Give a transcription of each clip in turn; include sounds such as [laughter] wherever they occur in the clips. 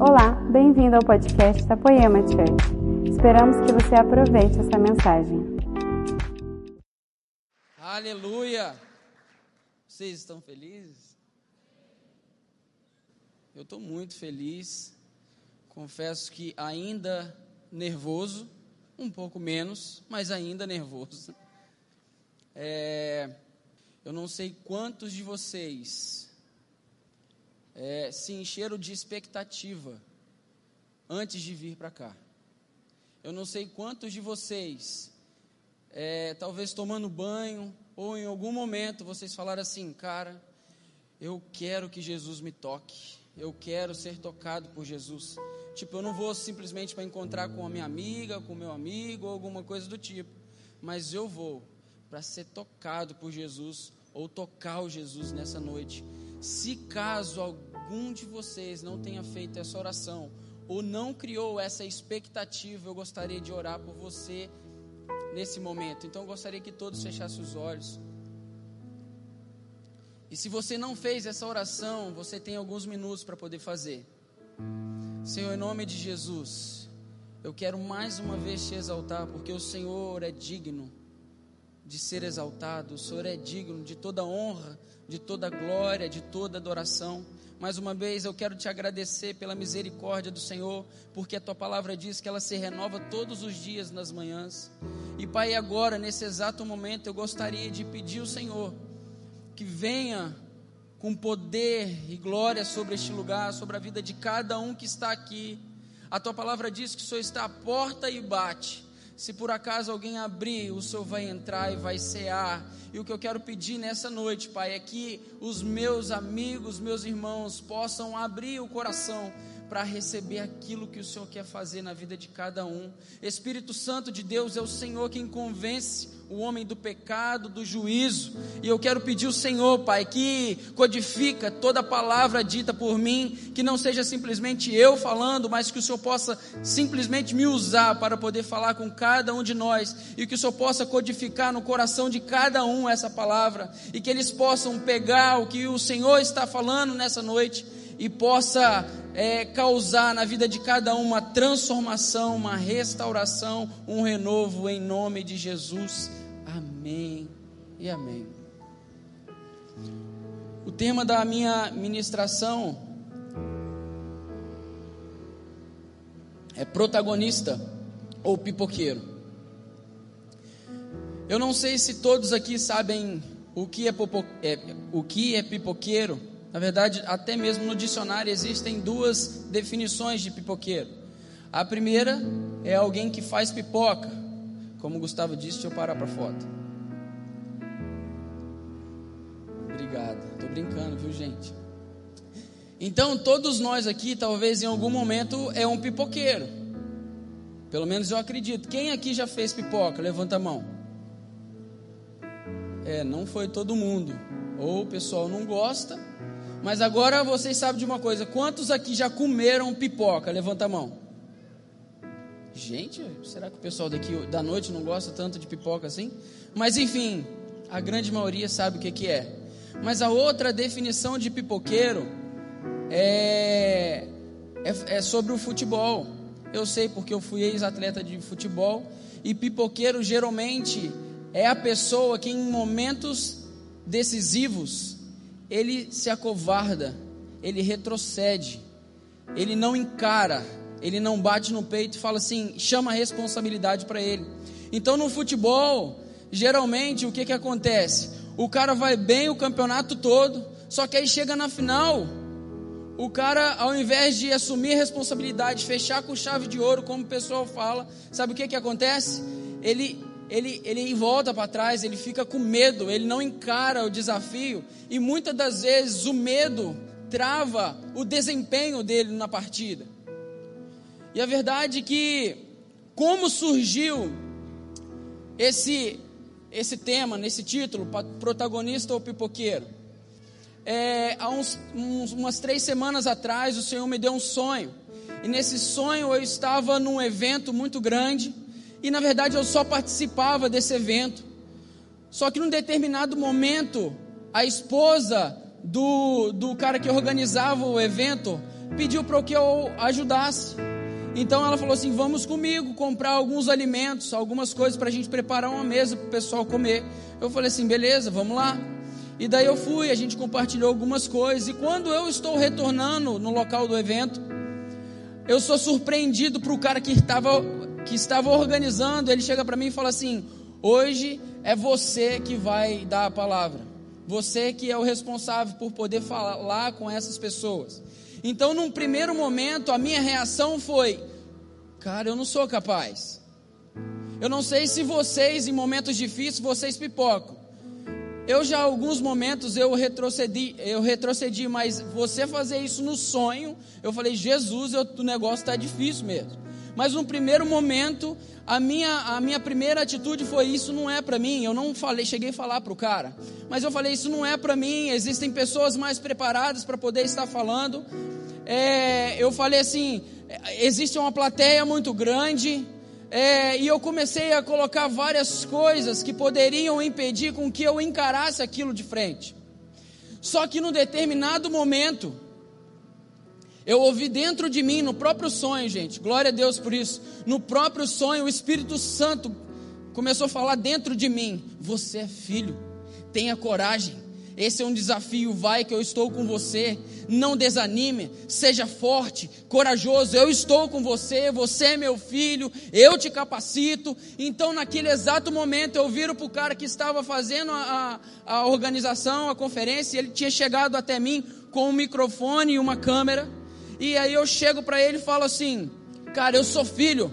Olá, bem-vindo ao podcast da Poema Church. Esperamos que você aproveite essa mensagem. Aleluia! Vocês estão felizes? Eu estou muito feliz. Confesso que ainda nervoso, um pouco menos, mas ainda nervoso. É, eu não sei quantos de vocês é, se encheram de expectativa antes de vir para cá. Eu não sei quantos de vocês, é, talvez tomando banho, ou em algum momento vocês falaram assim, cara, eu quero que Jesus me toque, eu quero ser tocado por Jesus. Tipo, eu não vou simplesmente para encontrar com a minha amiga, com meu amigo, ou alguma coisa do tipo, mas eu vou para ser tocado por Jesus, ou tocar o Jesus nessa noite. Se caso algum de vocês não tenha feito essa oração, ou não criou essa expectativa, eu gostaria de orar por você nesse momento. Então eu gostaria que todos fechassem os olhos. E se você não fez essa oração, você tem alguns minutos para poder fazer. Senhor, em nome de Jesus, eu quero mais uma vez te exaltar, porque o Senhor é digno de ser exaltado, o Senhor é digno de toda honra, de toda glória, de toda adoração. Mais uma vez eu quero te agradecer pela misericórdia do Senhor, porque a tua palavra diz que ela se renova todos os dias nas manhãs. E Pai, agora, nesse exato momento, eu gostaria de pedir ao Senhor que venha com poder e glória sobre este lugar, sobre a vida de cada um que está aqui. A tua palavra diz que o Senhor está à porta e bate. Se por acaso alguém abrir, o Senhor vai entrar e vai cear. E o que eu quero pedir nessa noite, Pai, é que os meus amigos, meus irmãos possam abrir o coração para receber aquilo que o Senhor quer fazer na vida de cada um. Espírito Santo de Deus é o Senhor quem convence o homem do pecado, do juízo. E eu quero pedir ao Senhor, Pai, que codifica toda palavra dita por mim, que não seja simplesmente eu falando, mas que o Senhor possa simplesmente me usar para poder falar com cada um de nós e que o Senhor possa codificar no coração de cada um essa palavra e que eles possam pegar o que o Senhor está falando nessa noite e possa é, causar na vida de cada um uma transformação, uma restauração, um renovo em nome de Jesus. Amém e amém. O tema da minha ministração é protagonista ou pipoqueiro. Eu não sei se todos aqui sabem o que é, popo, é, o que é pipoqueiro. Na verdade, até mesmo no dicionário existem duas definições de pipoqueiro. A primeira é alguém que faz pipoca. Como o Gustavo disse, deixa eu parar para foto. Obrigado. Tô brincando, viu, gente? Então, todos nós aqui, talvez em algum momento, é um pipoqueiro. Pelo menos eu acredito. Quem aqui já fez pipoca? Levanta a mão. É, não foi todo mundo. Ou o pessoal não gosta, mas agora vocês sabem de uma coisa: quantos aqui já comeram pipoca? Levanta a mão. Gente, será que o pessoal daqui da noite não gosta tanto de pipoca assim? Mas enfim, a grande maioria sabe o que, que é. Mas a outra definição de pipoqueiro é, é, é sobre o futebol. Eu sei porque eu fui ex-atleta de futebol. E pipoqueiro geralmente é a pessoa que em momentos decisivos ele se acovarda, ele retrocede, ele não encara, ele não bate no peito e fala assim, chama a responsabilidade para ele. Então no futebol, geralmente o que, que acontece? O cara vai bem o campeonato todo, só que aí chega na final, o cara, ao invés de assumir responsabilidade, fechar com chave de ouro, como o pessoal fala, sabe o que, que acontece? Ele ele, ele volta para trás, ele fica com medo, ele não encara o desafio, e muitas das vezes o medo trava o desempenho dele na partida. E a verdade é que, como surgiu esse, esse tema, nesse título, protagonista ou pipoqueiro? É, há uns, uns, umas três semanas atrás, o Senhor me deu um sonho, e nesse sonho eu estava num evento muito grande, e na verdade eu só participava desse evento. Só que num determinado momento, a esposa do, do cara que organizava o evento pediu para que eu ajudasse. Então ela falou assim: vamos comigo comprar alguns alimentos, algumas coisas para a gente preparar uma mesa para o pessoal comer. Eu falei assim: beleza, vamos lá. E daí eu fui, a gente compartilhou algumas coisas. E quando eu estou retornando no local do evento, eu sou surpreendido para o cara que estava, que estava organizando. Ele chega para mim e fala assim: hoje é você que vai dar a palavra. Você que é o responsável por poder falar com essas pessoas. Então, num primeiro momento, a minha reação foi: cara, eu não sou capaz. Eu não sei se vocês, em momentos difíceis, vocês pipocam. Eu já, alguns momentos, eu retrocedi, eu retrocedi, mas você fazer isso no sonho, eu falei, Jesus, eu, o negócio está difícil mesmo. Mas no primeiro momento, a minha, a minha primeira atitude foi: isso não é para mim. Eu não falei, cheguei a falar para o cara, mas eu falei: isso não é para mim. Existem pessoas mais preparadas para poder estar falando. É, eu falei assim: existe uma plateia muito grande. É, e eu comecei a colocar várias coisas que poderiam impedir com que eu encarasse aquilo de frente. Só que num determinado momento, eu ouvi dentro de mim, no próprio sonho, gente, glória a Deus por isso. No próprio sonho, o Espírito Santo começou a falar dentro de mim: Você é filho, tenha coragem. Esse é um desafio, vai que eu estou com você. Não desanime, seja forte, corajoso. Eu estou com você, você é meu filho, eu te capacito. Então, naquele exato momento, eu viro para o cara que estava fazendo a, a, a organização, a conferência, ele tinha chegado até mim com um microfone e uma câmera. E aí eu chego para ele e falo assim: Cara, eu sou filho.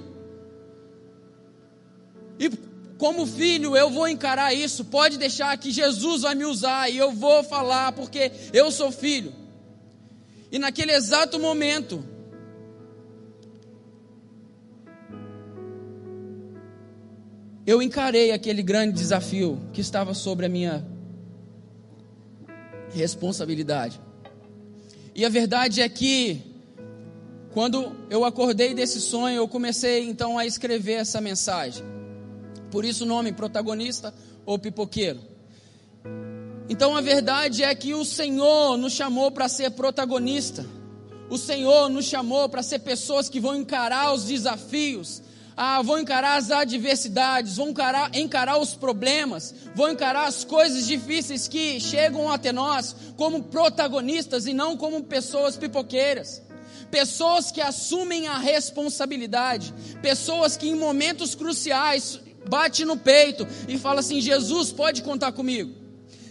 E como filho, eu vou encarar isso. Pode deixar que Jesus vai me usar e eu vou falar porque eu sou filho. E naquele exato momento, eu encarei aquele grande desafio que estava sobre a minha responsabilidade. E a verdade é que quando eu acordei desse sonho, eu comecei então a escrever essa mensagem. Por isso o nome protagonista ou pipoqueiro. Então a verdade é que o Senhor nos chamou para ser protagonista. O Senhor nos chamou para ser pessoas que vão encarar os desafios, ah, vão encarar as adversidades, vão encarar, encarar os problemas, vão encarar as coisas difíceis que chegam até nós como protagonistas e não como pessoas pipoqueiras pessoas que assumem a responsabilidade, pessoas que em momentos cruciais bate no peito e fala assim: Jesus pode contar comigo.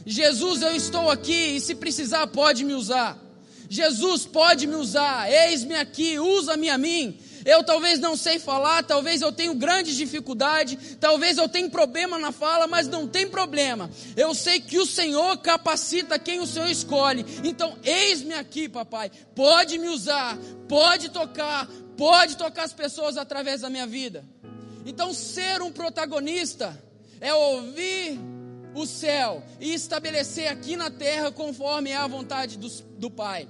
Jesus, eu estou aqui e se precisar pode me usar. Jesus pode me usar. Eis-me aqui, usa-me a mim. Eu talvez não sei falar, talvez eu tenha grande dificuldade, talvez eu tenha problema na fala, mas não tem problema. Eu sei que o Senhor capacita quem o Senhor escolhe. Então, eis-me aqui, papai. Pode me usar, pode tocar, pode tocar as pessoas através da minha vida. Então, ser um protagonista é ouvir o céu e estabelecer aqui na terra conforme é a vontade do, do Pai.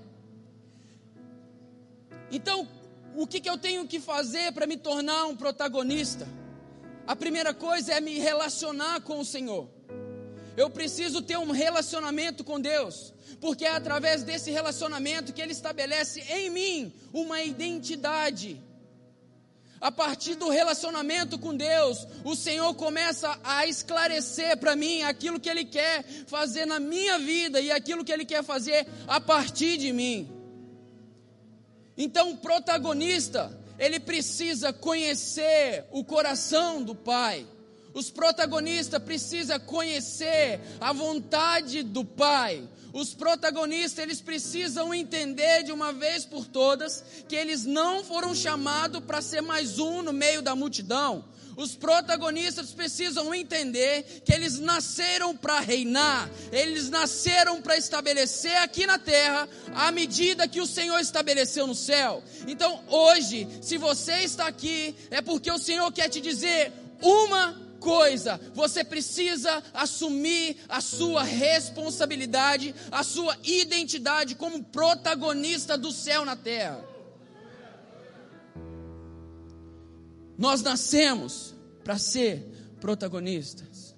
Então, o que, que eu tenho que fazer para me tornar um protagonista? A primeira coisa é me relacionar com o Senhor. Eu preciso ter um relacionamento com Deus, porque é através desse relacionamento que Ele estabelece em mim uma identidade. A partir do relacionamento com Deus, o Senhor começa a esclarecer para mim aquilo que Ele quer fazer na minha vida e aquilo que Ele quer fazer a partir de mim. Então, o protagonista, ele precisa conhecer o coração do Pai. Os protagonistas precisam conhecer a vontade do Pai. Os protagonistas, eles precisam entender de uma vez por todas que eles não foram chamados para ser mais um no meio da multidão. Os protagonistas precisam entender que eles nasceram para reinar, eles nasceram para estabelecer aqui na terra a medida que o Senhor estabeleceu no céu. Então, hoje, se você está aqui, é porque o Senhor quer te dizer uma coisa, você precisa assumir a sua responsabilidade, a sua identidade como protagonista do céu na terra. Nós nascemos para ser protagonistas.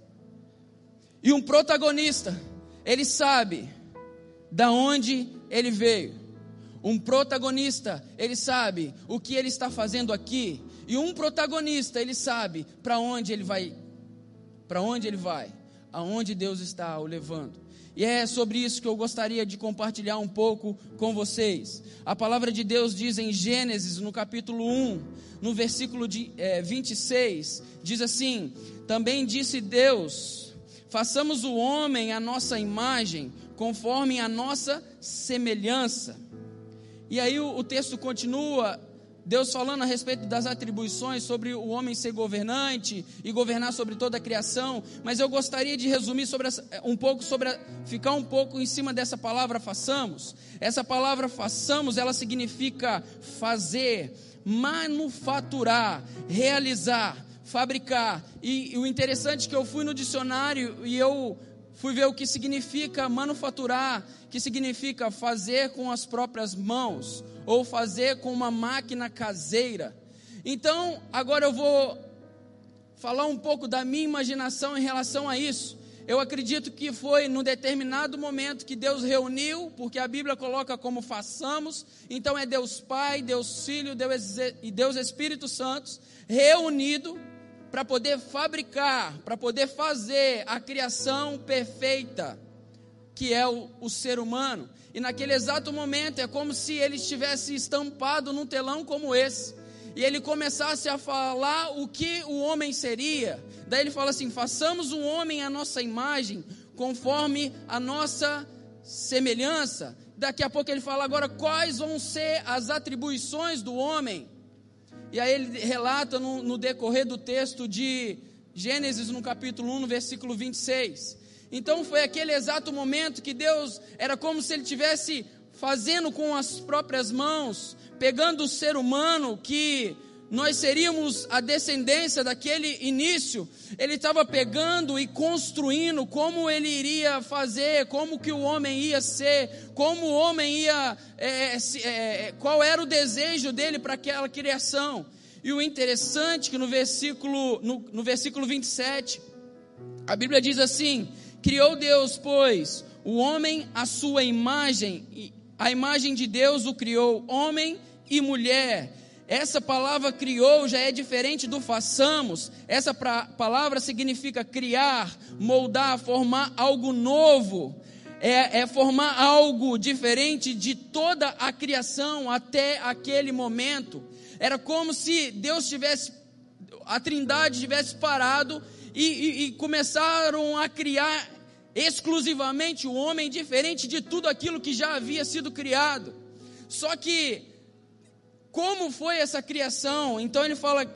E um protagonista, ele sabe da onde ele veio. Um protagonista, ele sabe o que ele está fazendo aqui, e um protagonista, ele sabe para onde ele vai, para onde ele vai, aonde Deus está o levando. E é sobre isso que eu gostaria de compartilhar um pouco com vocês. A palavra de Deus diz em Gênesis, no capítulo 1, no versículo de, é, 26, diz assim: Também disse Deus: Façamos o homem a nossa imagem, conforme a nossa semelhança. E aí o, o texto continua Deus falando a respeito das atribuições sobre o homem ser governante e governar sobre toda a criação, mas eu gostaria de resumir sobre essa, um pouco sobre a, ficar um pouco em cima dessa palavra façamos. Essa palavra façamos, ela significa fazer, manufaturar, realizar, fabricar. E, e o interessante é que eu fui no dicionário e eu fui ver o que significa manufaturar, que significa fazer com as próprias mãos ou fazer com uma máquina caseira. Então, agora eu vou falar um pouco da minha imaginação em relação a isso. Eu acredito que foi num determinado momento que Deus reuniu, porque a Bíblia coloca como façamos, então é Deus Pai, Deus Filho Deus e Deus Espírito Santo reunido para poder fabricar, para poder fazer a criação perfeita que é o, o ser humano. E naquele exato momento é como se ele estivesse estampado num telão como esse. E ele começasse a falar o que o homem seria. Daí ele fala assim: façamos um homem à nossa imagem, conforme a nossa semelhança. Daqui a pouco ele fala agora quais vão ser as atribuições do homem. E aí ele relata no, no decorrer do texto de Gênesis, no capítulo 1, no versículo 26. Então foi aquele exato momento que Deus era como se ele tivesse fazendo com as próprias mãos, pegando o ser humano que nós seríamos a descendência daquele início, ele estava pegando e construindo como ele iria fazer, como que o homem ia ser, como o homem ia, é, é, qual era o desejo dele para aquela criação. E o interessante é que no versículo, no, no versículo 27, a Bíblia diz assim: Criou Deus, pois, o homem à sua imagem, a imagem de Deus o criou, homem e mulher. Essa palavra criou já é diferente do façamos. Essa pra, palavra significa criar, moldar, formar algo novo. É, é, formar algo diferente de toda a criação até aquele momento. Era como se Deus tivesse, a Trindade tivesse parado e, e, e começaram a criar exclusivamente o homem, diferente de tudo aquilo que já havia sido criado. Só que, como foi essa criação? Então ele fala: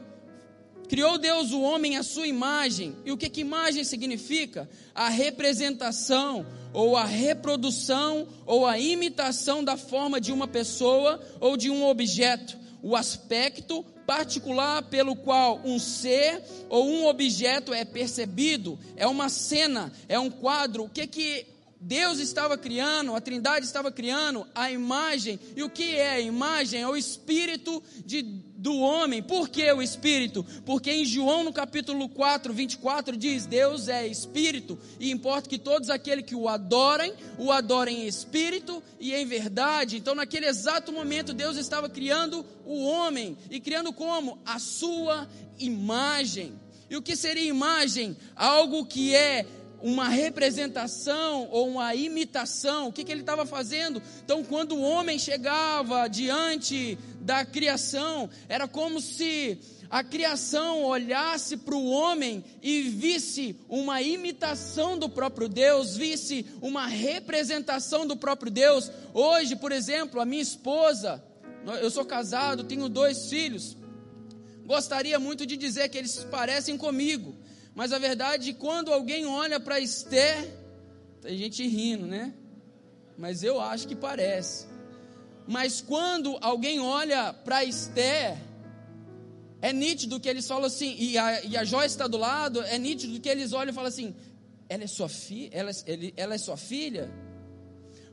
criou Deus o homem à sua imagem. E o que, que imagem significa? A representação, ou a reprodução, ou a imitação da forma de uma pessoa ou de um objeto. O aspecto particular pelo qual um ser ou um objeto é percebido, é uma cena, é um quadro. O que que Deus estava criando, a Trindade estava criando a imagem. E o que é a imagem? É o espírito de, do homem. Por que o espírito? Porque em João, no capítulo 4, 24, diz: Deus é espírito, e importa que todos aqueles que o adorem, o adorem em espírito e em verdade. Então, naquele exato momento, Deus estava criando o homem. E criando como? A sua imagem. E o que seria imagem? Algo que é uma representação ou uma imitação. O que, que ele estava fazendo? Então, quando o homem chegava diante da criação, era como se a criação olhasse para o homem e visse uma imitação do próprio Deus, visse uma representação do próprio Deus. Hoje, por exemplo, a minha esposa, eu sou casado, tenho dois filhos, gostaria muito de dizer que eles parecem comigo. Mas a verdade, quando alguém olha para Esther, tem gente rindo, né? Mas eu acho que parece. Mas quando alguém olha para Esther, é nítido que eles falam assim, e a, e a Joyce está do lado, é nítido que eles olham e falam assim: ela é sua filha? Ela, ela é sua filha?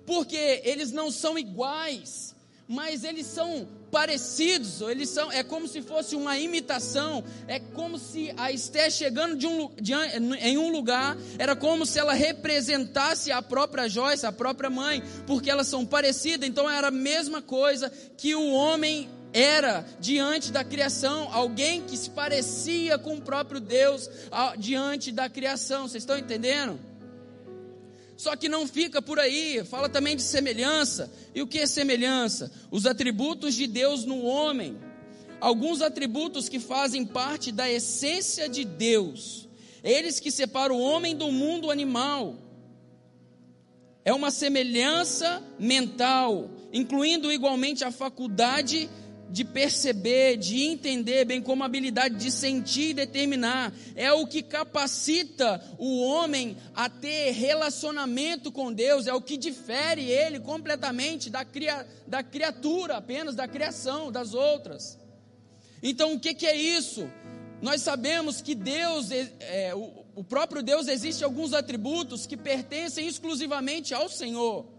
Porque eles não são iguais. mas eles são parecidos, eles são, é como se fosse uma imitação, é como se a Esté chegando de um, de, em um lugar, era como se ela representasse a própria Joyce, a própria mãe, porque elas são parecidas, então era a mesma coisa que o homem era diante da criação, alguém que se parecia com o próprio Deus diante da criação, vocês estão entendendo? Só que não fica por aí, fala também de semelhança. E o que é semelhança? Os atributos de Deus no homem. Alguns atributos que fazem parte da essência de Deus. Eles que separam o homem do mundo animal. É uma semelhança mental, incluindo igualmente a faculdade de perceber, de entender, bem como a habilidade de sentir e determinar. É o que capacita o homem a ter relacionamento com Deus, é o que difere ele completamente da, cria, da criatura, apenas da criação, das outras. Então, o que, que é isso? Nós sabemos que Deus, é, o, o próprio Deus, existe alguns atributos que pertencem exclusivamente ao Senhor.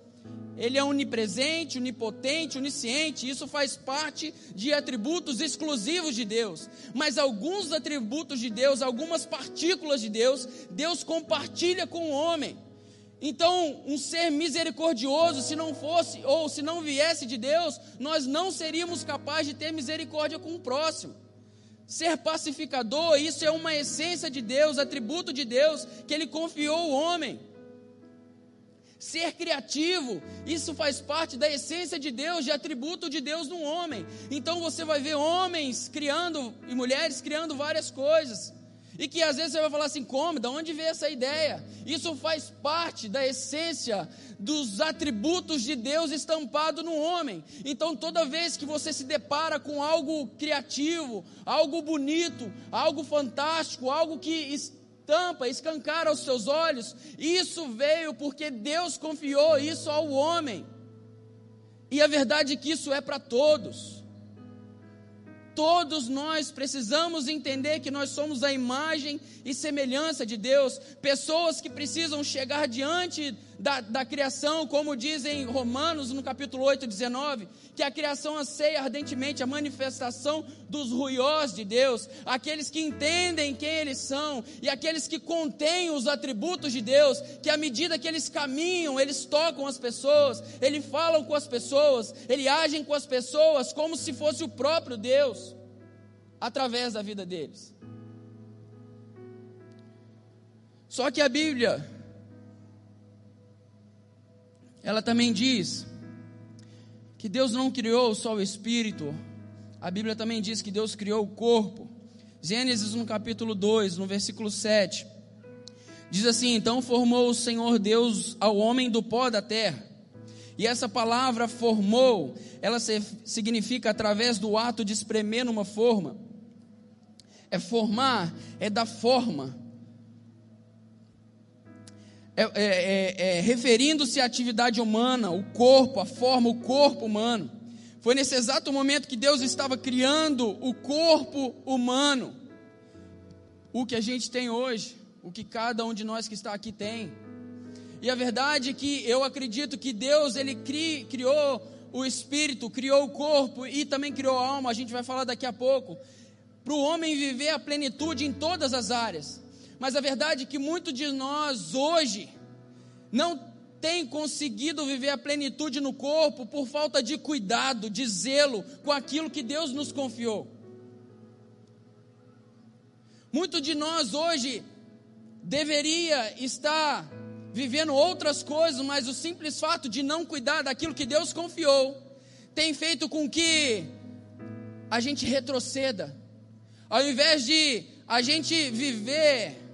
Ele é onipresente, onipotente, onisciente, isso faz parte de atributos exclusivos de Deus. Mas alguns atributos de Deus, algumas partículas de Deus, Deus compartilha com o homem. Então, um ser misericordioso, se não fosse ou se não viesse de Deus, nós não seríamos capazes de ter misericórdia com o próximo. Ser pacificador, isso é uma essência de Deus, atributo de Deus que ele confiou ao homem. Ser criativo, isso faz parte da essência de Deus, de atributo de Deus no homem. Então você vai ver homens criando e mulheres criando várias coisas. E que às vezes você vai falar assim: como? Da onde veio essa ideia? Isso faz parte da essência dos atributos de Deus estampado no homem. Então, toda vez que você se depara com algo criativo, algo bonito, algo fantástico, algo que tampa, escancara os seus olhos. Isso veio porque Deus confiou isso ao homem. E a verdade é que isso é para todos. Todos nós precisamos entender que nós somos a imagem e semelhança de Deus, pessoas que precisam chegar diante da, da criação, como dizem Romanos no capítulo 8, 19, que a criação anseia ardentemente a manifestação dos ruiós de Deus, aqueles que entendem quem eles são e aqueles que contêm os atributos de Deus, que à medida que eles caminham, eles tocam as pessoas, eles falam com as pessoas, eles agem com as pessoas como se fosse o próprio Deus, através da vida deles. Só que a Bíblia, ela também diz que Deus não criou só o espírito, a Bíblia também diz que Deus criou o corpo. Gênesis no capítulo 2, no versículo 7, diz assim: Então formou o Senhor Deus ao homem do pó da terra. E essa palavra formou, ela significa através do ato de espremer numa forma. É formar, é dar forma é, é, é, é, referindo-se à atividade humana, o corpo, a forma, o corpo humano. Foi nesse exato momento que Deus estava criando o corpo humano, o que a gente tem hoje, o que cada um de nós que está aqui tem. E a verdade é que eu acredito que Deus ele cri, criou o espírito, criou o corpo e também criou a alma. A gente vai falar daqui a pouco para o homem viver a plenitude em todas as áreas. Mas a verdade é que muitos de nós hoje não tem conseguido viver a plenitude no corpo por falta de cuidado, de zelo com aquilo que Deus nos confiou. Muito de nós hoje deveria estar vivendo outras coisas, mas o simples fato de não cuidar daquilo que Deus confiou tem feito com que a gente retroceda. Ao invés de a gente viver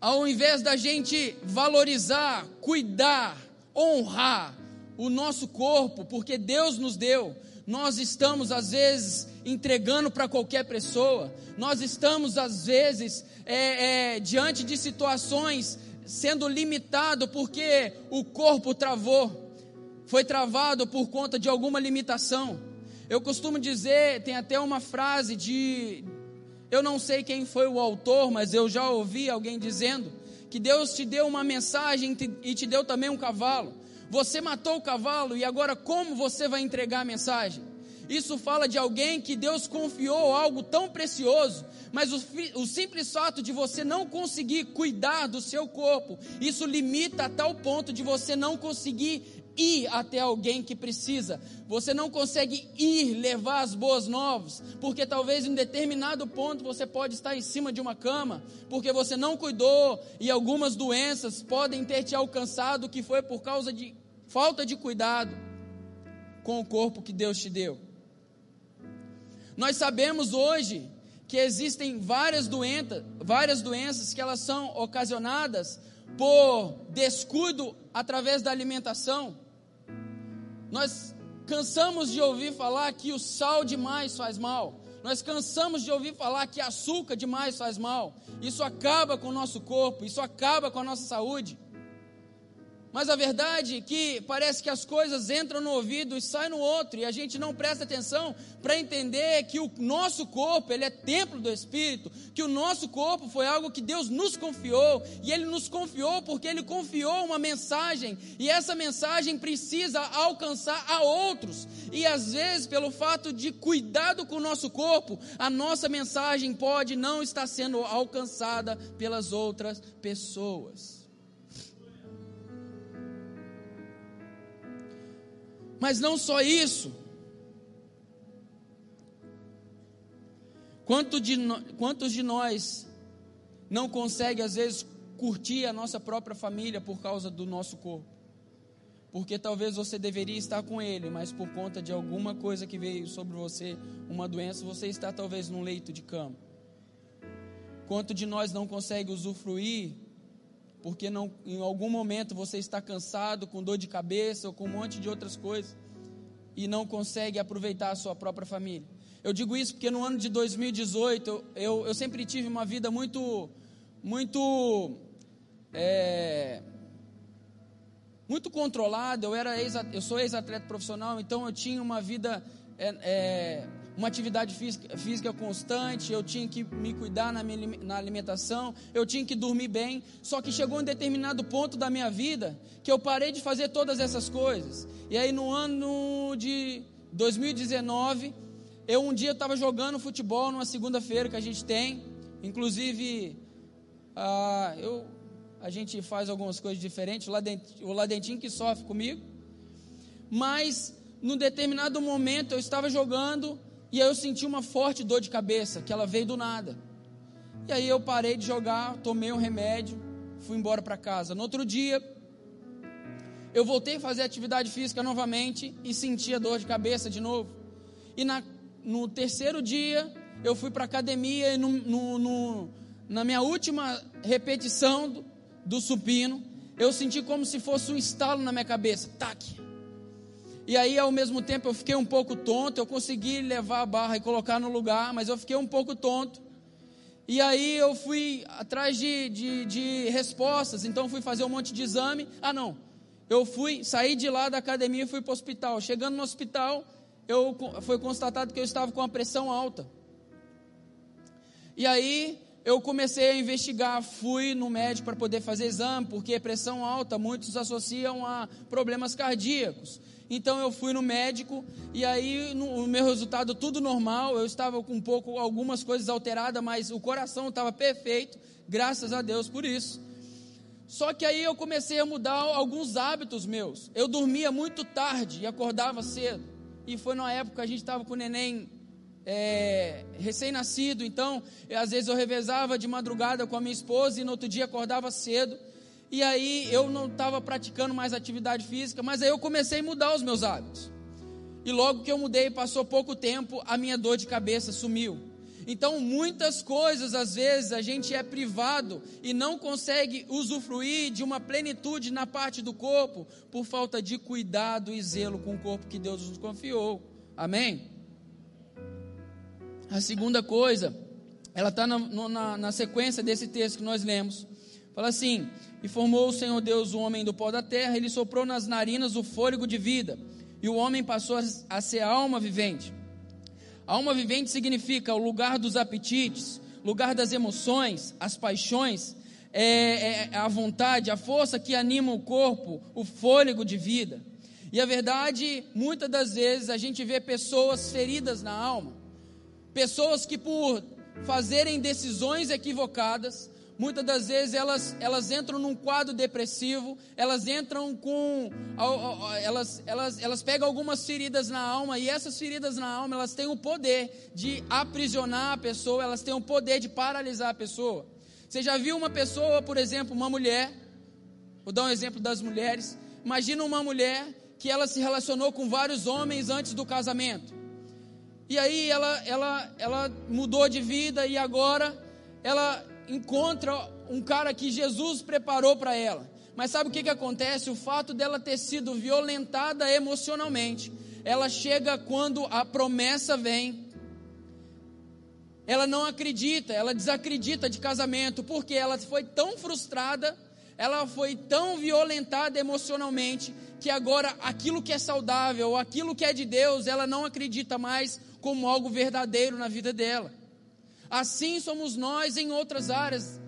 ao invés da gente valorizar, cuidar, honrar o nosso corpo, porque Deus nos deu, nós estamos às vezes entregando para qualquer pessoa, nós estamos às vezes é, é, diante de situações sendo limitado porque o corpo travou, foi travado por conta de alguma limitação. Eu costumo dizer, tem até uma frase de, eu não sei quem foi o autor, mas eu já ouvi alguém dizendo que Deus te deu uma mensagem e te deu também um cavalo. Você matou o cavalo e agora como você vai entregar a mensagem? Isso fala de alguém que Deus confiou algo tão precioso, mas o, o, simples fato de você não conseguir cuidar do seu corpo, isso limita a tal ponto de você não conseguir ir até alguém que precisa. Você não consegue ir levar as boas novas, porque talvez em determinado ponto você pode estar em cima de uma cama, porque você não cuidou e algumas doenças podem ter te alcançado que foi por causa de falta de cuidado com o corpo que Deus te deu. Nós sabemos hoje que existem várias várias doenças que elas são ocasionadas por descuido através da alimentação. Nós cansamos de ouvir falar que o sal demais faz mal. Nós cansamos de ouvir falar que açúcar demais faz mal. Isso acaba com o nosso corpo, isso acaba com a nossa saúde. Mas a verdade é que parece que as coisas entram no ouvido e saem no outro, e a gente não presta atenção para entender que o nosso corpo, ele é templo do Espírito, que o nosso corpo foi algo que Deus nos confiou, e ele nos confiou porque ele confiou uma mensagem, e essa mensagem precisa alcançar a outros. E às vezes, pelo fato de cuidado com o nosso corpo, a nossa mensagem pode não estar sendo alcançada pelas outras pessoas. Mas não só isso. Quanto de quantos de nós não consegue às vezes curtir a nossa própria família por causa do nosso corpo? Porque talvez você deveria estar com ele, mas por conta de alguma coisa que veio sobre você, uma doença, você está talvez num leito de cama. Quanto de nós não consegue usufruir porque não, em algum momento você está cansado, com dor de cabeça ou com um monte de outras coisas e não consegue aproveitar a sua própria família. Eu digo isso porque no ano de 2018 eu, eu sempre tive uma vida muito, muito, é, muito controlada. Eu era ex, eu sou ex-atleta profissional, então eu tinha uma vida é, é, uma atividade física, física constante, eu tinha que me cuidar na, minha, na alimentação, eu tinha que dormir bem. Só que chegou um determinado ponto da minha vida que eu parei de fazer todas essas coisas. E aí no ano de 2019, eu um dia estava jogando futebol numa segunda-feira que a gente tem, inclusive ah, eu, a gente faz algumas coisas diferentes, o Ladentinho, o Ladentinho que sofre comigo, mas num determinado momento eu estava jogando e aí eu senti uma forte dor de cabeça, que ela veio do nada. E aí eu parei de jogar, tomei um remédio, fui embora para casa. No outro dia, eu voltei a fazer atividade física novamente e senti a dor de cabeça de novo. E na, no terceiro dia, eu fui para a academia e no, no, no, na minha última repetição do, do supino, eu senti como se fosse um estalo na minha cabeça. Tac! E aí, ao mesmo tempo, eu fiquei um pouco tonto. Eu consegui levar a barra e colocar no lugar, mas eu fiquei um pouco tonto. E aí, eu fui atrás de, de, de respostas. Então, fui fazer um monte de exame. Ah, não. Eu fui, saí de lá da academia e fui para o hospital. Chegando no hospital, eu, foi constatado que eu estava com a pressão alta. E aí, eu comecei a investigar, fui no médico para poder fazer exame, porque pressão alta muitos associam a problemas cardíacos. Então eu fui no médico e aí no, o meu resultado tudo normal. Eu estava com um pouco algumas coisas alteradas, mas o coração estava perfeito. Graças a Deus por isso. Só que aí eu comecei a mudar alguns hábitos meus. Eu dormia muito tarde e acordava cedo. E foi na época que a gente estava com o neném é, recém-nascido. Então, às vezes eu revezava de madrugada com a minha esposa e no outro dia acordava cedo. E aí eu não estava praticando mais atividade física, mas aí eu comecei a mudar os meus hábitos. E logo que eu mudei, passou pouco tempo, a minha dor de cabeça sumiu. Então, muitas coisas, às vezes, a gente é privado e não consegue usufruir de uma plenitude na parte do corpo por falta de cuidado e zelo com o corpo que Deus nos confiou. Amém? A segunda coisa, ela está na, na, na sequência desse texto que nós lemos. Fala assim: e formou o Senhor Deus o homem do pó da terra, ele soprou nas narinas o fôlego de vida, e o homem passou a ser alma vivente. Alma vivente significa o lugar dos apetites, lugar das emoções, as paixões. é, é a vontade, a força que anima o corpo, o fôlego de vida. E a verdade, muitas das vezes a gente vê pessoas feridas na alma, pessoas que por fazerem decisões equivocadas, muitas das vezes elas, elas entram num quadro depressivo, elas entram com. Elas, elas, elas pegam algumas feridas na alma, e essas feridas na alma elas têm o poder de aprisionar a pessoa, elas têm o poder de paralisar a pessoa. Você já viu uma pessoa, por exemplo, uma mulher, vou dar um exemplo das mulheres. Imagina uma mulher que ela se relacionou com vários homens antes do casamento. E aí ela, ela, ela mudou de vida e agora ela encontra um cara que Jesus preparou para ela. Mas sabe o que, que acontece? O fato dela ter sido violentada emocionalmente, ela chega quando a promessa vem. Ela não acredita, ela desacredita de casamento, porque ela foi tão frustrada, ela foi tão violentada emocionalmente, que agora aquilo que é saudável, aquilo que é de Deus, ela não acredita mais como algo verdadeiro na vida dela. Assim somos nós em outras áreas,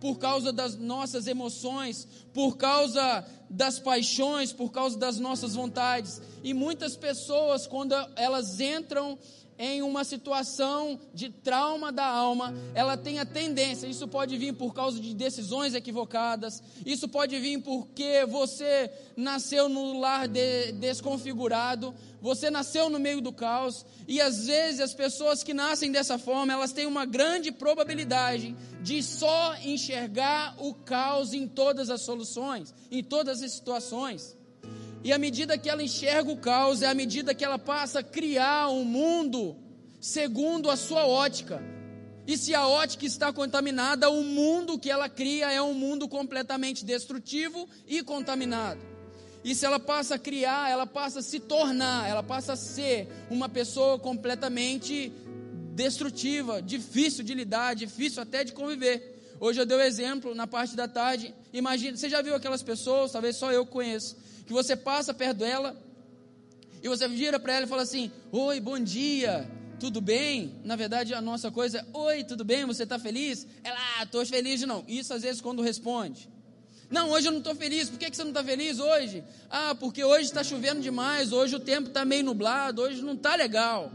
por causa das nossas emoções, por causa das paixões, por causa das nossas vontades. E muitas pessoas, quando elas entram em uma situação de trauma da alma, ela tem a tendência, isso pode vir por causa de decisões equivocadas, isso pode vir porque você nasceu no lar de, desconfigurado, você nasceu no meio do caos, e às vezes as pessoas que nascem dessa forma, elas têm uma grande probabilidade de só enxergar o caos em todas as soluções, em todas as situações. E à medida que ela enxerga o caos, é à medida que ela passa a criar um mundo segundo a sua ótica. E se a ótica está contaminada, o mundo que ela cria é um mundo completamente destrutivo e contaminado. E se ela passa a criar, ela passa a se tornar, ela passa a ser uma pessoa completamente destrutiva, difícil de lidar, difícil até de conviver. Hoje eu dei o um exemplo na parte da tarde. Imagina, você já viu aquelas pessoas, talvez só eu conheço, que você passa perto dela e você vira para ela e fala assim: Oi, bom dia, tudo bem? Na verdade, a nossa coisa é: Oi, tudo bem? Você está feliz? Ela, ah, estou feliz não. Isso às vezes quando responde. Não, hoje eu não estou feliz. Por que, que você não está feliz hoje? Ah, porque hoje está chovendo demais, hoje o tempo está meio nublado, hoje não está legal.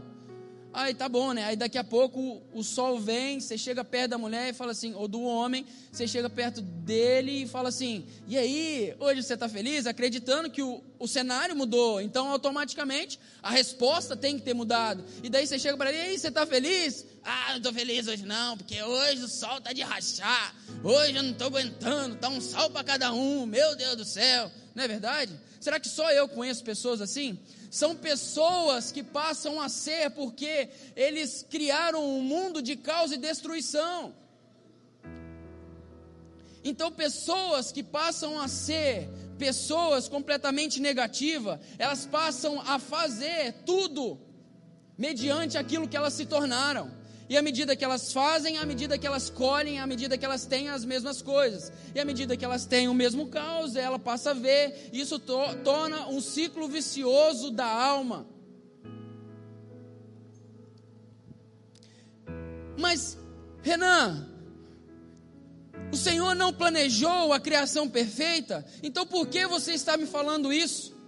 Aí tá bom, né? Aí daqui a pouco o sol vem, você chega perto da mulher e fala assim, ou do homem, você chega perto dele e fala assim: e aí, hoje você está feliz? Acreditando que o, o cenário mudou, então automaticamente a resposta tem que ter mudado. E daí você chega para ele: e aí, você está feliz? Ah, não estou feliz hoje não, porque hoje o sol está de rachar, hoje eu não estou aguentando, tá um sol para cada um, meu Deus do céu, não é verdade? Será que só eu conheço pessoas assim? São pessoas que passam a ser porque eles criaram um mundo de caos e destruição. Então, pessoas que passam a ser pessoas completamente negativas, elas passam a fazer tudo mediante aquilo que elas se tornaram. E à medida que elas fazem, à medida que elas colhem, à medida que elas têm as mesmas coisas. E à medida que elas têm o mesmo caos, ela passa a ver. Isso to torna um ciclo vicioso da alma. Mas, Renan, o Senhor não planejou a criação perfeita, então por que você está me falando isso?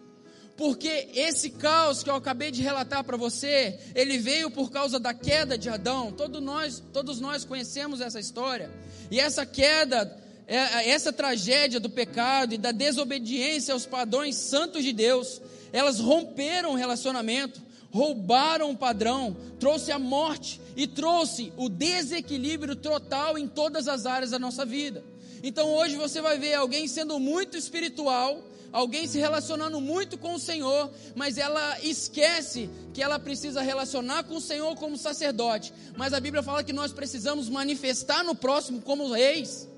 Porque esse caos que eu acabei de relatar para você, ele veio por causa da queda de Adão. Todos nós, todos nós conhecemos essa história. E essa queda, é, essa tragédia do pecado e da desobediência aos padrões santos de Deus, elas romperam o relacionamento, roubaram o padrão, trouxe a morte e trouxe o desequilíbrio total em todas as áreas da nossa vida. Então hoje você vai ver alguém sendo muito espiritual, alguém se relacionando muito com o Senhor, mas ela esquece que ela precisa relacionar com o Senhor como sacerdote. Mas a Bíblia fala que nós precisamos manifestar no próximo como reis.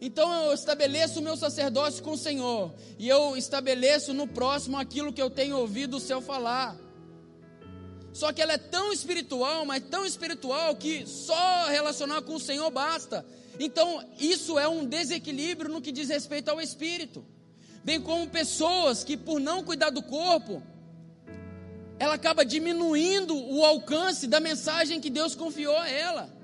Então eu estabeleço o meu sacerdócio com o Senhor, e eu estabeleço no próximo aquilo que eu tenho ouvido o céu falar. Só que ela é tão espiritual, mas tão espiritual que só relacionar com o Senhor basta. Então, isso é um desequilíbrio no que diz respeito ao espírito. Bem como pessoas que, por não cuidar do corpo, ela acaba diminuindo o alcance da mensagem que Deus confiou a ela.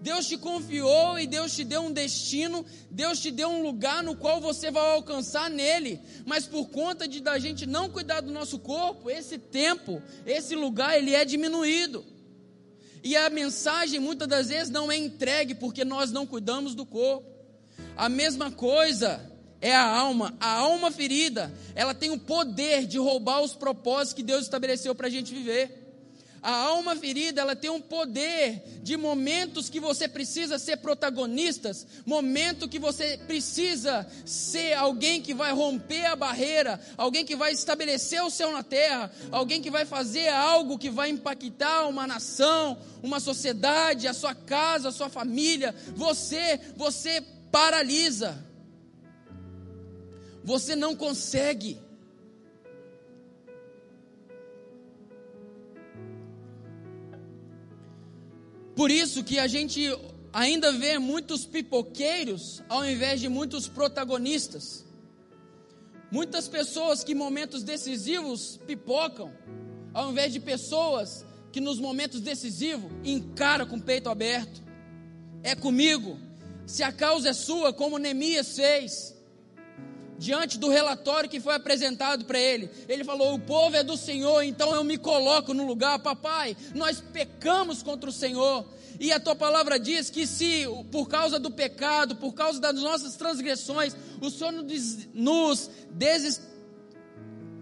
Deus te confiou e Deus te deu um destino, Deus te deu um lugar no qual você vai alcançar nele. Mas por conta de da gente não cuidar do nosso corpo, esse tempo, esse lugar, ele é diminuído. E a mensagem muitas das vezes não é entregue porque nós não cuidamos do corpo. A mesma coisa é a alma. A alma ferida, ela tem o poder de roubar os propósitos que Deus estabeleceu para a gente viver. A alma ferida, ela tem um poder de momentos que você precisa ser protagonistas, momento que você precisa ser alguém que vai romper a barreira, alguém que vai estabelecer o céu na terra, alguém que vai fazer algo que vai impactar uma nação, uma sociedade, a sua casa, a sua família. Você, você paralisa. Você não consegue. Por isso que a gente ainda vê muitos pipoqueiros ao invés de muitos protagonistas. Muitas pessoas que em momentos decisivos pipocam, ao invés de pessoas que nos momentos decisivos encara com o peito aberto. É comigo. Se a causa é sua, como Neemias fez, diante do relatório que foi apresentado para ele. Ele falou: O povo é do Senhor, então eu me coloco no lugar, papai. Nós pecamos contra o Senhor. E a tua palavra diz que se por causa do pecado, por causa das nossas transgressões, o Senhor nos desestimou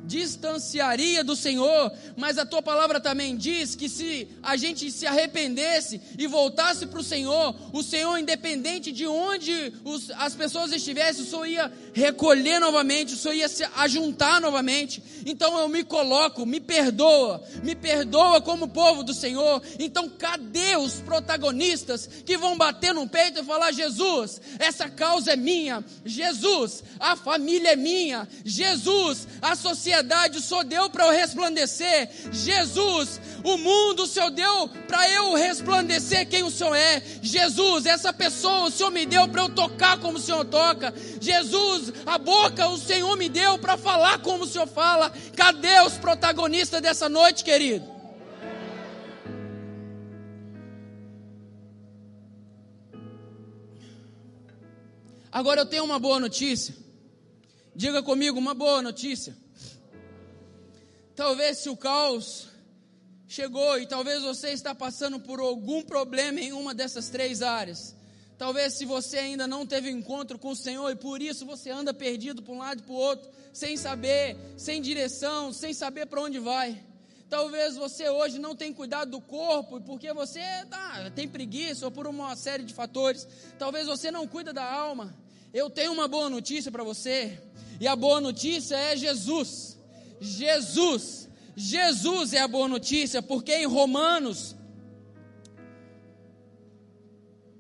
distanciaria do Senhor, mas a tua palavra também diz que se a gente se arrependesse e voltasse para o Senhor, o Senhor, independente de onde os, as pessoas estivessem, o Senhor ia recolher novamente, o Senhor ia se ajuntar novamente. Então eu me coloco, me perdoa, me perdoa como povo do Senhor. Então cadê os protagonistas que vão bater no peito e falar: Jesus, essa causa é minha, Jesus, a família é minha, Jesus, a sociedade Senhor deu para eu resplandecer. Jesus, o mundo o Senhor deu para eu resplandecer quem o Senhor é. Jesus, essa pessoa o Senhor me deu para eu tocar como o Senhor toca. Jesus, a boca o Senhor me deu para falar como o Senhor fala. Cadê os protagonistas dessa noite, querido? Agora eu tenho uma boa notícia. Diga comigo, uma boa notícia. Talvez se o caos chegou e talvez você está passando por algum problema em uma dessas três áreas. Talvez se você ainda não teve encontro com o Senhor e por isso você anda perdido para um lado e para o outro, sem saber, sem direção, sem saber para onde vai. Talvez você hoje não tenha cuidado do corpo porque você tá, tem preguiça ou por uma série de fatores. Talvez você não cuida da alma. Eu tenho uma boa notícia para você. E a boa notícia é Jesus. Jesus. Jesus é a boa notícia, porque em Romanos,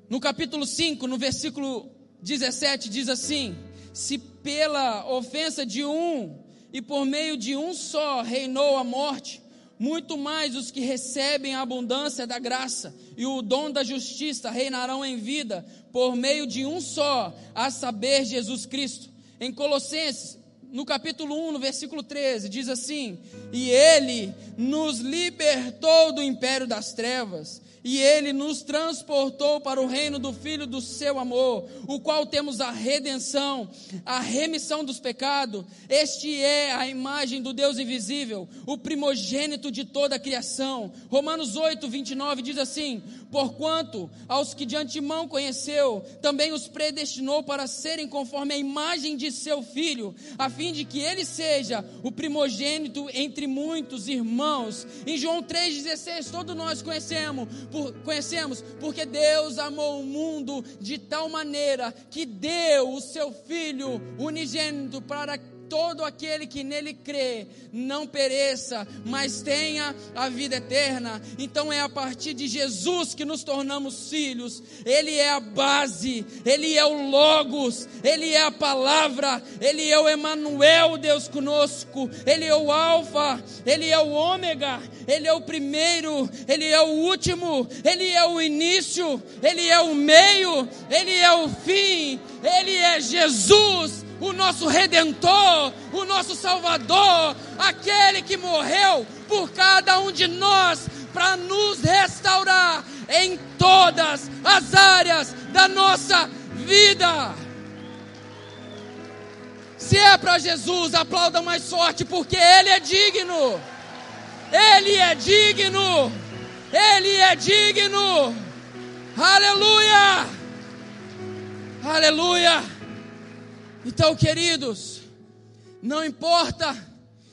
no capítulo 5, no versículo 17, diz assim: Se pela ofensa de um e por meio de um só reinou a morte, muito mais os que recebem a abundância da graça e o dom da justiça reinarão em vida por meio de um só, a saber, Jesus Cristo. Em Colossenses no capítulo 1, no versículo 13, diz assim: E ele nos libertou do império das trevas e ele nos transportou para o reino do Filho do seu amor, o qual temos a redenção, a remissão dos pecados. Este é a imagem do Deus invisível, o primogênito de toda a criação. Romanos 8, 29 diz assim: Porquanto aos que de antemão conheceu, também os predestinou para serem conforme a imagem de seu filho, a fim de que ele seja o primogênito entre muitos irmãos. Em João 3,16, todos nós conhecemos por, conhecemos, porque Deus amou o mundo de tal maneira que deu o seu Filho unigênito para todo aquele que nele crê não pereça, mas tenha a vida eterna. Então é a partir de Jesus que nos tornamos filhos. Ele é a base, ele é o logos, ele é a palavra, ele é o Emanuel, Deus conosco. Ele é o alfa, ele é o ômega, ele é o primeiro, ele é o último, ele é o início, ele é o meio, ele é o fim. Ele é Jesus o nosso redentor, o nosso salvador, aquele que morreu por cada um de nós para nos restaurar em todas as áreas da nossa vida. Se é para Jesus, aplauda mais forte, porque Ele é digno. Ele é digno. Ele é digno. Aleluia. Aleluia. Então, queridos, não importa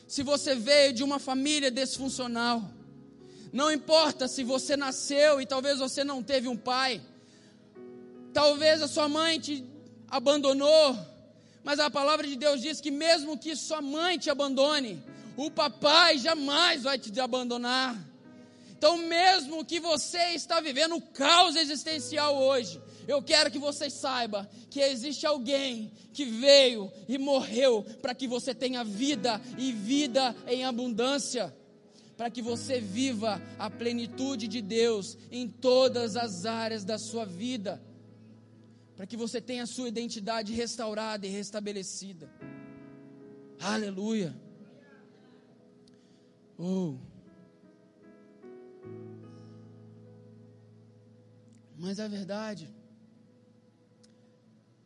se você veio de uma família disfuncional, não importa se você nasceu e talvez você não teve um pai, talvez a sua mãe te abandonou, mas a palavra de Deus diz que mesmo que sua mãe te abandone, o papai jamais vai te abandonar. Então, mesmo que você está vivendo o caos existencial hoje, eu quero que você saiba que existe alguém que veio e morreu para que você tenha vida e vida em abundância, para que você viva a plenitude de Deus em todas as áreas da sua vida, para que você tenha a sua identidade restaurada e restabelecida. Aleluia. Oh. Mas a verdade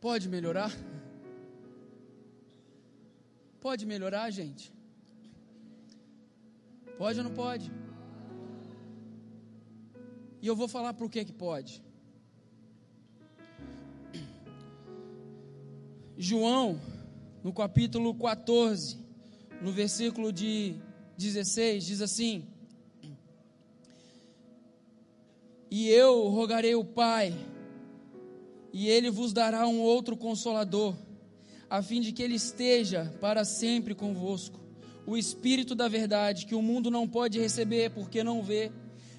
Pode melhorar? Pode melhorar, gente? Pode ou não pode? E eu vou falar por que que pode. João, no capítulo 14, no versículo de 16, diz assim: E eu rogarei o Pai, e ele vos dará um outro consolador, a fim de que ele esteja para sempre convosco. O Espírito da Verdade, que o mundo não pode receber porque não vê,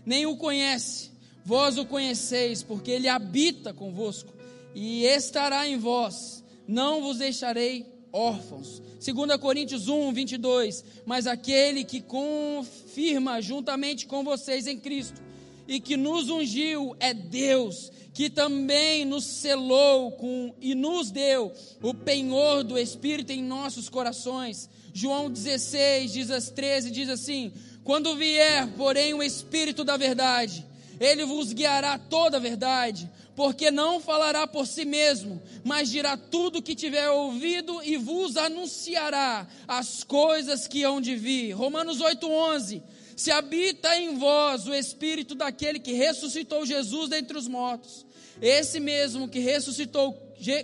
nem o conhece. Vós o conheceis, porque ele habita convosco e estará em vós. Não vos deixarei órfãos. 2 Coríntios 1, 22. Mas aquele que confirma juntamente com vocês em Cristo e que nos ungiu é Deus que também nos selou com e nos deu o penhor do Espírito em nossos corações. João 16, diz as 13, diz assim: Quando vier, porém, o Espírito da verdade, ele vos guiará toda a verdade, porque não falará por si mesmo, mas dirá tudo o que tiver ouvido e vos anunciará as coisas que hão de vir. Romanos 8:11 Se habita em vós o espírito daquele que ressuscitou Jesus dentre os mortos, esse mesmo que ressuscitou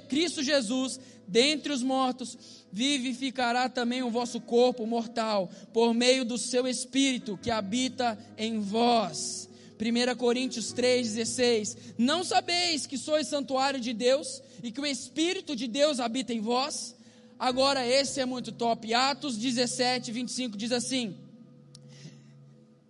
Cristo Jesus dentre os mortos, vivificará também o vosso corpo mortal, por meio do seu Espírito que habita em vós. 1 Coríntios 3,16: Não sabeis que sois santuário de Deus e que o Espírito de Deus habita em vós? Agora, esse é muito top. Atos 17, 25 diz assim: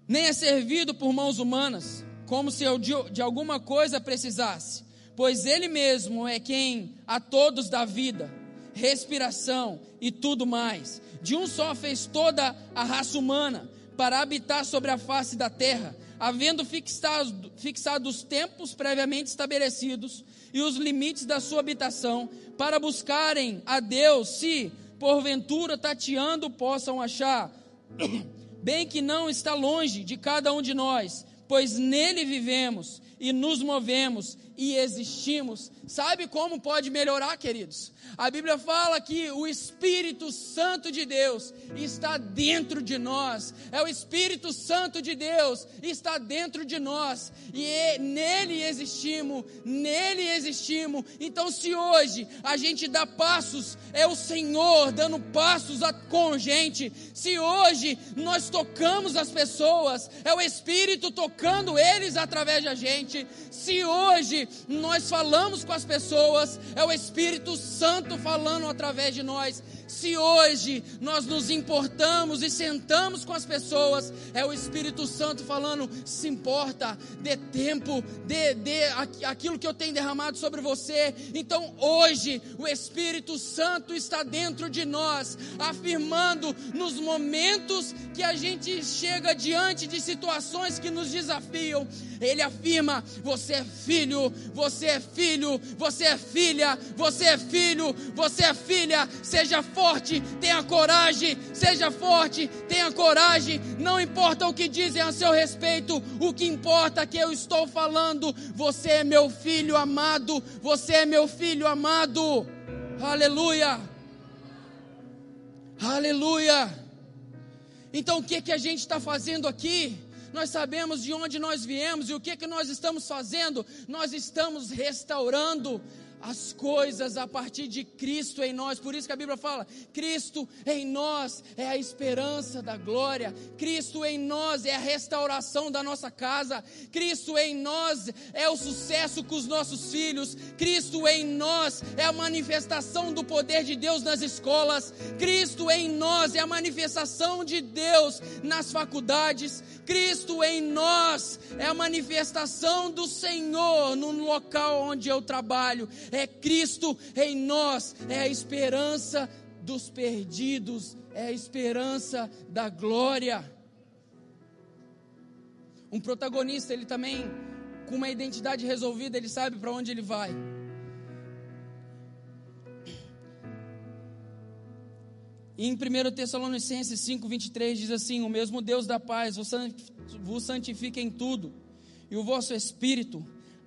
Nem é servido por mãos humanas como se eu de, de alguma coisa precisasse, pois Ele mesmo é quem a todos dá vida, respiração e tudo mais. De um só fez toda a raça humana para habitar sobre a face da terra, havendo fixado, fixado os tempos previamente estabelecidos e os limites da sua habitação, para buscarem a Deus, se porventura tateando possam achar, [coughs] bem que não está longe de cada um de nós pois nele vivemos e nos movemos e existimos. Sabe como pode melhorar, queridos? A Bíblia fala que o Espírito Santo de Deus está dentro de nós. É o Espírito Santo de Deus está dentro de nós e é, nele existimos, nele existimos. Então, se hoje a gente dá passos, é o Senhor dando passos com gente. Se hoje nós tocamos as pessoas, é o Espírito tocando eles através da gente. Se hoje nós falamos com as pessoas, é o Espírito Santo falando através de nós. Se hoje nós nos importamos e sentamos com as pessoas, é o Espírito Santo falando: se importa, dê tempo, dê, dê aquilo que eu tenho derramado sobre você. Então hoje o Espírito Santo está dentro de nós, afirmando nos momentos que a gente chega diante de situações que nos desafiam, ele afirma: você é filho, você é filho, você é filha, você é filho, você é filha, seja filho forte, tenha coragem, seja forte, tenha coragem. Não importa o que dizem a seu respeito, o que importa é que eu estou falando. Você é meu filho amado, você é meu filho amado. Aleluia! Aleluia! Então o que, que a gente está fazendo aqui? Nós sabemos de onde nós viemos e o que, que nós estamos fazendo? Nós estamos restaurando as coisas a partir de Cristo em nós. Por isso que a Bíblia fala: Cristo em nós é a esperança da glória, Cristo em nós é a restauração da nossa casa, Cristo em nós é o sucesso com os nossos filhos, Cristo em nós é a manifestação do poder de Deus nas escolas, Cristo em nós é a manifestação de Deus nas faculdades, Cristo em nós é a manifestação do Senhor no local onde eu trabalho é Cristo em nós, é a esperança dos perdidos, é a esperança da glória. Um protagonista, ele também, com uma identidade resolvida, ele sabe para onde ele vai. em 1 Tessalonicenses 5, 23 diz assim: O mesmo Deus da paz vos santifica em tudo, e o vosso espírito,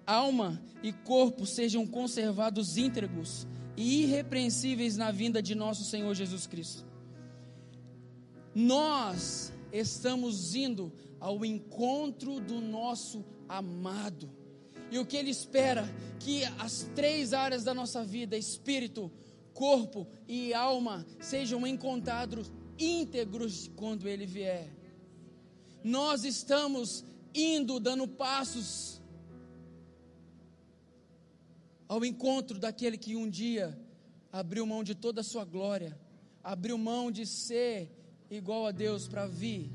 alma e corpo sejam conservados íntegros e irrepreensíveis na vinda de nosso Senhor Jesus Cristo. Nós estamos indo ao encontro do nosso amado. E o que ele espera? Que as três áreas da nossa vida, espírito, corpo e alma, sejam encontrados íntegros quando ele vier. Nós estamos indo, dando passos ao encontro daquele que um dia abriu mão de toda a sua glória, abriu mão de ser igual a Deus para vir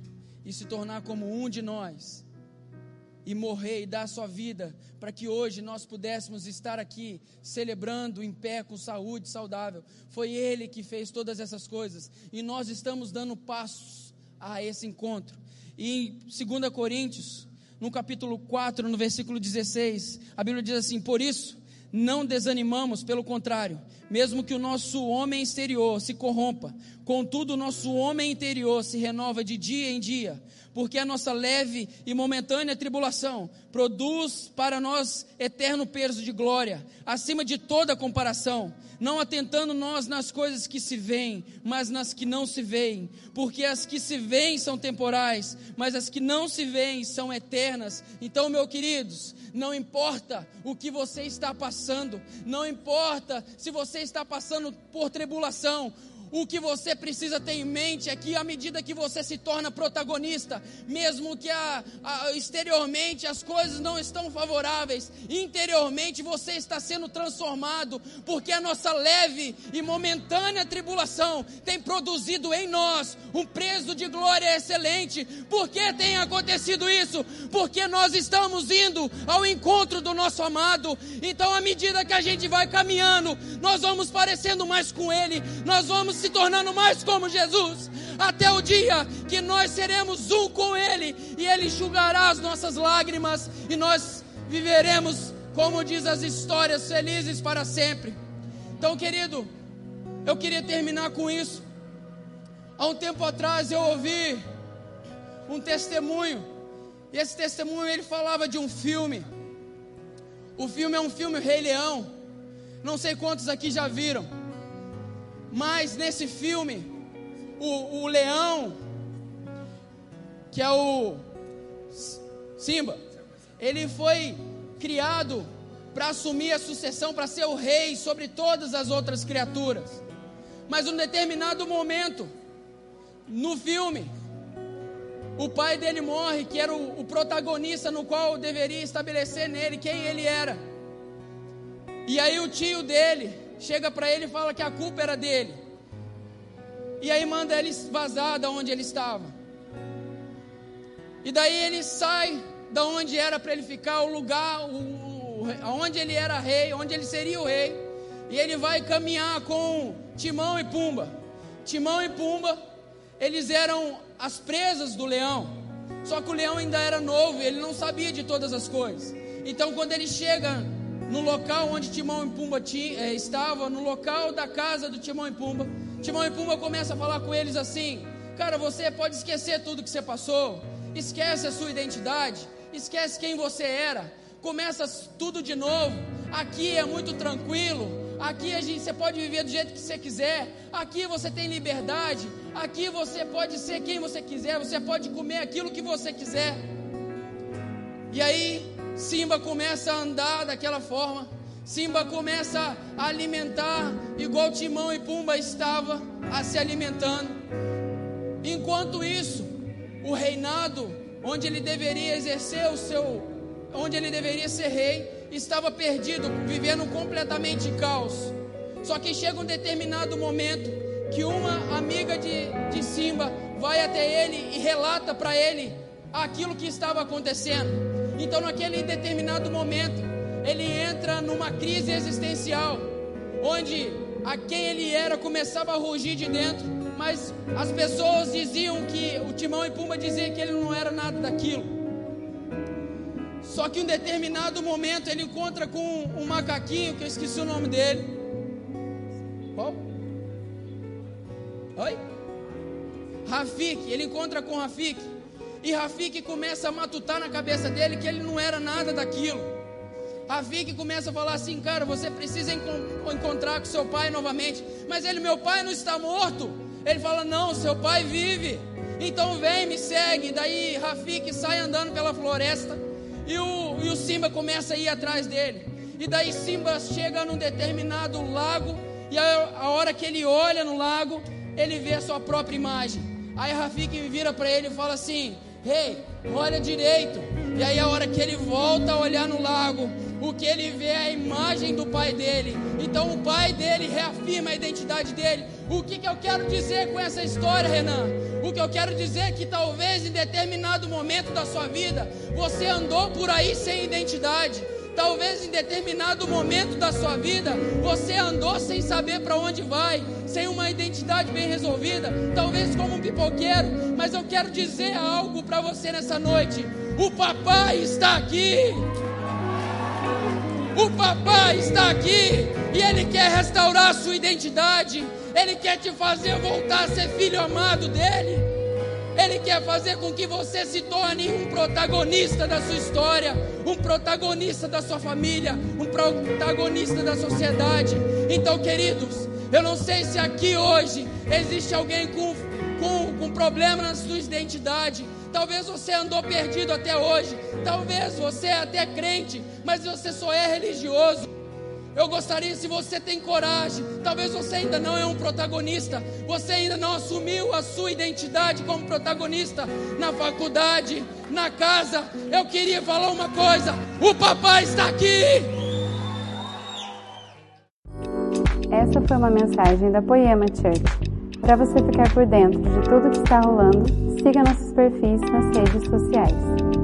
e se tornar como um de nós e morrer e dar a sua vida para que hoje nós pudéssemos estar aqui celebrando em pé com saúde saudável. Foi ele que fez todas essas coisas e nós estamos dando passos a esse encontro. E em 2 Coríntios, no capítulo 4, no versículo 16, a Bíblia diz assim: "Por isso, não desanimamos, pelo contrário, mesmo que o nosso homem exterior se corrompa, contudo o nosso homem interior se renova de dia em dia, porque a nossa leve e momentânea tribulação produz para nós eterno peso de glória, acima de toda comparação, não atentando nós nas coisas que se veem, mas nas que não se veem, porque as que se veem são temporais, mas as que não se veem são eternas. Então, meus queridos, não importa o que você está passando, não importa se você está passando por tribulação, o que você precisa ter em mente é que à medida que você se torna protagonista, mesmo que a, a, exteriormente as coisas não estão favoráveis, interiormente você está sendo transformado, porque a nossa leve e momentânea tribulação tem produzido em nós um preço de glória excelente. Por que tem acontecido isso? Porque nós estamos indo ao encontro do nosso amado. Então, à medida que a gente vai caminhando, nós vamos parecendo mais com Ele, nós vamos se tornando mais como Jesus, até o dia que nós seremos um com Ele e Ele enxugará as nossas lágrimas e nós viveremos, como diz as histórias, felizes para sempre. Então, querido, eu queria terminar com isso. Há um tempo atrás eu ouvi um testemunho, e esse testemunho ele falava de um filme. O filme é um filme Rei Leão. Não sei quantos aqui já viram. Mas nesse filme, o, o leão, que é o Simba, ele foi criado para assumir a sucessão, para ser o rei sobre todas as outras criaturas. Mas em um determinado momento, no filme, o pai dele morre, que era o, o protagonista no qual deveria estabelecer nele quem ele era. E aí o tio dele chega para ele e fala que a culpa era dele. E aí manda ele vazar da onde ele estava. E daí ele sai da onde era para ele ficar, o lugar, o, onde ele era rei, onde ele seria o rei. E ele vai caminhar com Timão e Pumba. Timão e Pumba, eles eram as presas do leão. Só que o leão ainda era novo, ele não sabia de todas as coisas. Então, quando ele chega no local onde Timão e Pumba é, estava, no local da casa do Timão e Pumba, Timão e Pumba começa a falar com eles assim: Cara, você pode esquecer tudo que você passou, esquece a sua identidade, esquece quem você era, começa tudo de novo. Aqui é muito tranquilo, Aqui a gente, você pode viver do jeito que você quiser. Aqui você tem liberdade. Aqui você pode ser quem você quiser. Você pode comer aquilo que você quiser. E aí Simba começa a andar daquela forma. Simba começa a alimentar igual Timão e Pumba estava a se alimentando. Enquanto isso, o reinado onde ele deveria exercer o seu, onde ele deveria ser rei, estava perdido, vivendo completamente caos. Só que chega um determinado momento que uma amiga de, de Simba vai até ele e relata para ele aquilo que estava acontecendo. Então, naquele determinado momento, ele entra numa crise existencial, onde a quem ele era começava a rugir de dentro, mas as pessoas diziam que o Timão e Pumba diziam que ele não era nada daquilo. Só que em um determinado momento ele encontra com um macaquinho, que eu esqueci o nome dele. Qual? Oi? Rafik, ele encontra com Rafik. E Rafik começa a matutar na cabeça dele que ele não era nada daquilo. Rafik começa a falar assim, cara, você precisa encontrar com seu pai novamente. Mas ele, meu pai não está morto. Ele fala, não, seu pai vive. Então vem, me segue. Daí Rafik sai andando pela floresta. E o, e o Simba começa a ir atrás dele. E daí Simba chega num determinado lago. E a, a hora que ele olha no lago, ele vê a sua própria imagem. Aí Rafik vira para ele e fala assim: Rei, hey, olha direito. E aí a hora que ele volta a olhar no lago, o que ele vê é a imagem do pai dele. Então o pai dele reafirma a identidade dele. O que, que eu quero dizer com essa história, Renan? O que eu quero dizer é que talvez em determinado momento da sua vida você andou por aí sem identidade. Talvez em determinado momento da sua vida você andou sem saber para onde vai, sem uma identidade bem resolvida, talvez como um pipoqueiro, mas eu quero dizer algo para você nessa noite. O papai está aqui. O papai está aqui e ele quer restaurar a sua identidade. Ele quer te fazer voltar a ser filho amado dele. Ele quer fazer com que você se torne um protagonista da sua história, um protagonista da sua família, um protagonista da sociedade. Então, queridos, eu não sei se aqui hoje existe alguém com, com, com problema na sua identidade. Talvez você andou perdido até hoje. Talvez você é até crente, mas você só é religioso. Eu gostaria, se você tem coragem, talvez você ainda não é um protagonista, você ainda não assumiu a sua identidade como protagonista na faculdade, na casa. Eu queria falar uma coisa: o papai está aqui. Essa foi uma mensagem da Poema Church. Para você ficar por dentro de tudo que está rolando, siga nossos perfis nas redes sociais.